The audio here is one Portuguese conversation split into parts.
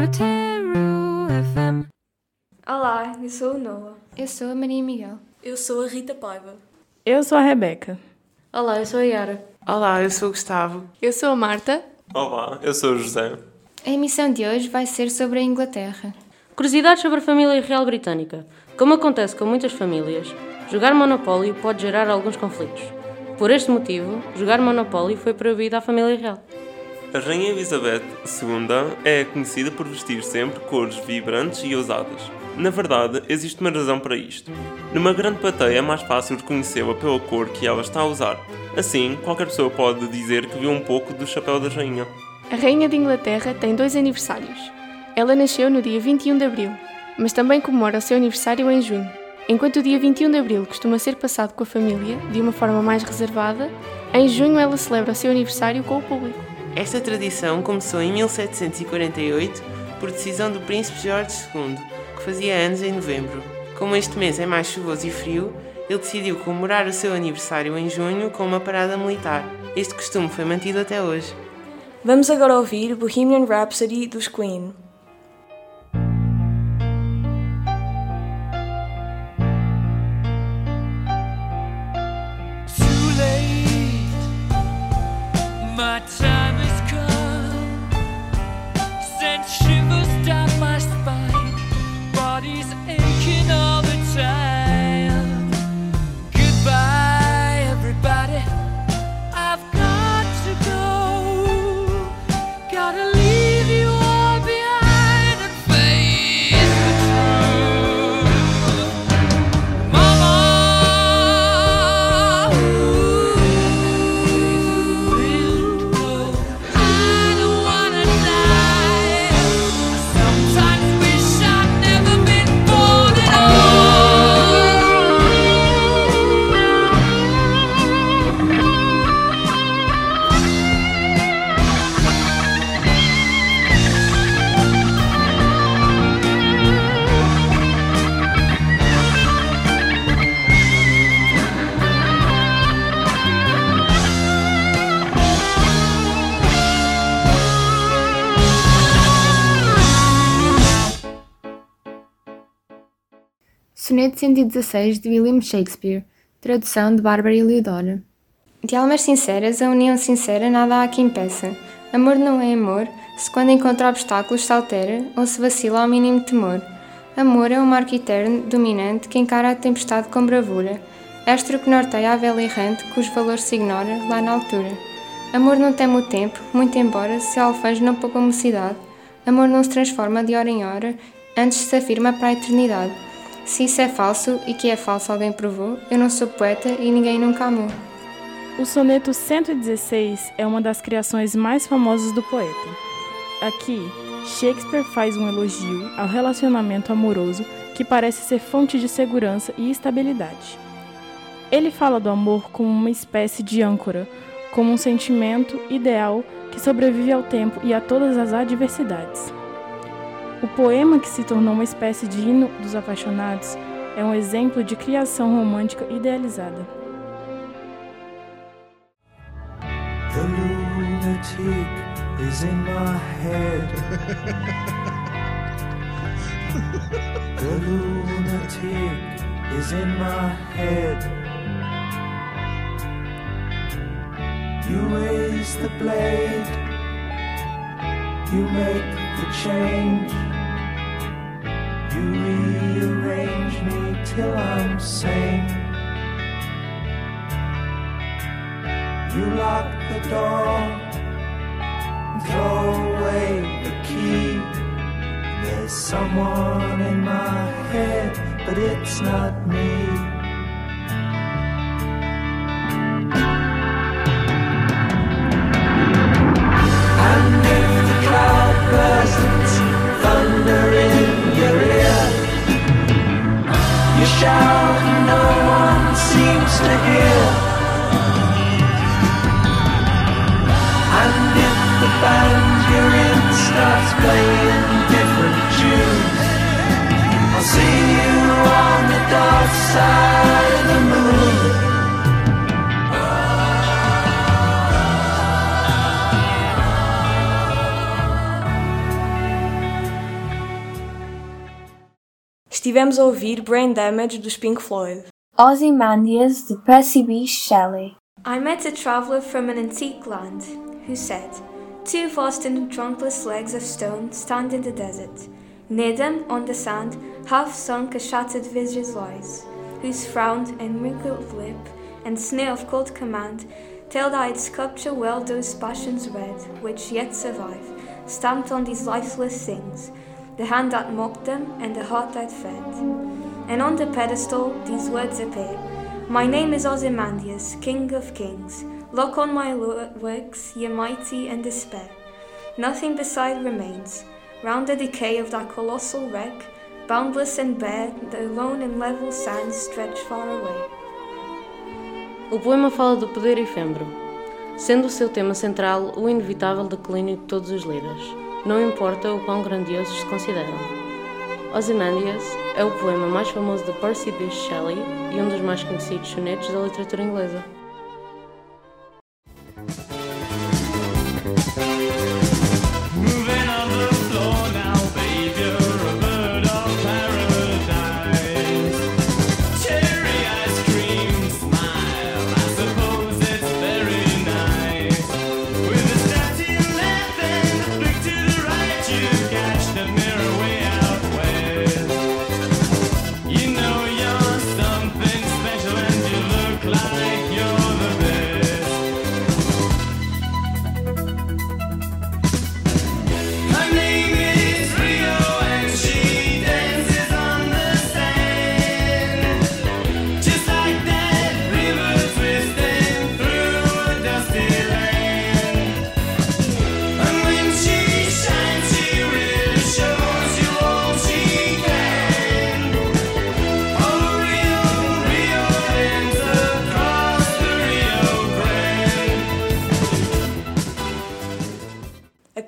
Scrutero FM. Olá, eu sou o Noah. Eu sou a Maria Miguel. Eu sou a Rita Paiva. Eu sou a Rebeca. Olá, eu sou a Yara. Olá, eu sou o Gustavo. Eu sou a Marta. Olá, eu sou o José. A emissão de hoje vai ser sobre a Inglaterra. Curiosidades sobre a família real britânica. Como acontece com muitas famílias, jogar Monopólio pode gerar alguns conflitos. Por este motivo, jogar Monopólio foi proibido à família real. A Rainha Elizabeth II é conhecida por vestir sempre cores vibrantes e ousadas. Na verdade, existe uma razão para isto. Numa grande plateia é mais fácil reconhecê-la pela cor que ela está a usar. Assim, qualquer pessoa pode dizer que viu um pouco do chapéu da rainha. A Rainha de Inglaterra tem dois aniversários. Ela nasceu no dia 21 de abril, mas também comemora o seu aniversário em junho. Enquanto o dia 21 de abril costuma ser passado com a família, de uma forma mais reservada, em junho ela celebra o seu aniversário com o público. Esta tradição começou em 1748 por decisão do Príncipe Jorge II, que fazia anos em novembro. Como este mês é mais chuvoso e frio, ele decidiu comemorar o seu aniversário em junho com uma parada militar. Este costume foi mantido até hoje. Vamos agora ouvir Bohemian Rhapsody dos Queen. Soneto 116 de William Shakespeare. Tradução de Bárbara Eleodora. De almas sinceras, a união sincera nada há que impeça. Amor não é amor, se quando encontra obstáculos se altera ou se vacila ao mínimo temor. Amor é um marco eterno, dominante, que encara a tempestade com bravura. Astro que norteia a vela errante, cujo valor se ignora lá na altura. Amor não teme o tempo, muito embora se alfanje não pouca mocidade. Amor não se transforma de hora em hora, antes se afirma para a eternidade. Se isso é falso e que é falso alguém provou, eu não sou poeta e ninguém nunca amou. O soneto 116 é uma das criações mais famosas do poeta. Aqui, Shakespeare faz um elogio ao relacionamento amoroso que parece ser fonte de segurança e estabilidade. Ele fala do amor como uma espécie de âncora, como um sentimento ideal que sobrevive ao tempo e a todas as adversidades. O poema, que se tornou uma espécie de hino dos apaixonados, é um exemplo de criação romântica idealizada. The lunatic is in my head. the lunatic is in my head. You raise the blade, you make the change. You rearrange me till I'm sane. You lock the door and throw away the key. There's someone in my head, but it's not me. Estivemos a ouvir Brain Damage dos Pink Floyd. Ozymandias de Percy B. Shelley. I met a traveller from an antique land who said, Two vast and trunkless legs of stone stand in the desert. Near them, on the sand, half sunk a shattered visage lies, whose frown and wrinkled lip and sneer of cold command tell that its sculpture well those passions red which yet survive, stamped on these lifeless things, the hand that mocked them and the heart that fed. And on the pedestal these words appear My name is Ozymandias, King of Kings. Look on my works, ye mighty and despair. Nothing beside remains. Round the decay of that colossal wreck, boundless and bare, the lone and level sands stretch far away. O poema fala do poder efêmero, sendo o seu tema central o inevitável declínio de todos os líderes, não importa o quão grandiosos se consideram. Ozymandias é o poema mais famoso de Percy B. Shelley e um dos mais conhecidos sonetos da literatura inglesa.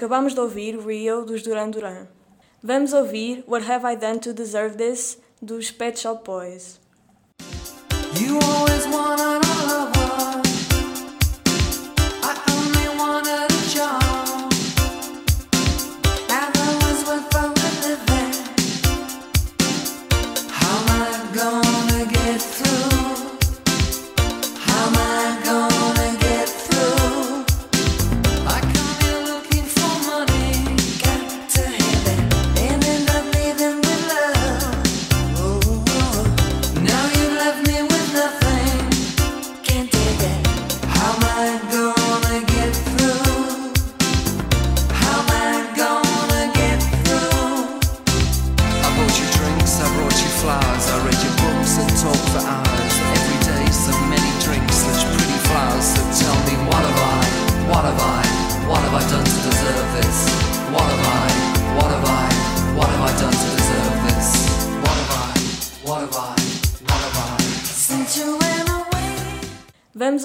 Acabamos de ouvir Rio dos Duran Duran. Vamos ouvir What Have I Done to Deserve This dos Pet Shop Boys. You always.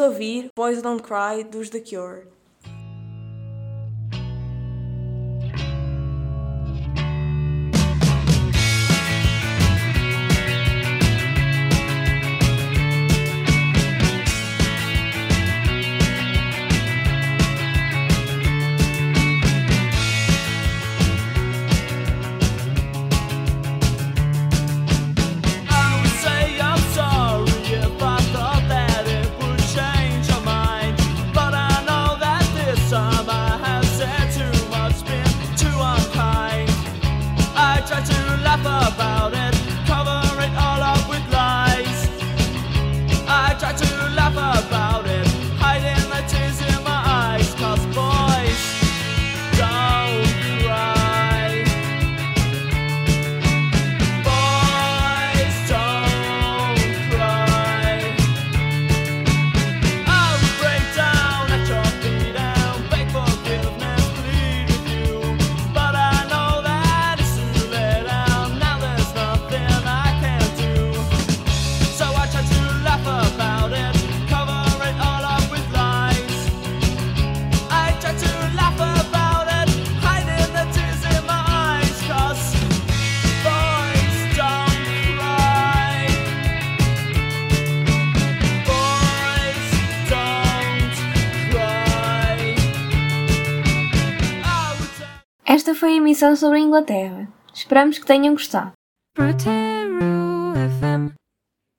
Ouvir Boys Don't Cry dos The Cure. Esta foi a emissão sobre a Inglaterra. Esperamos que tenham gostado.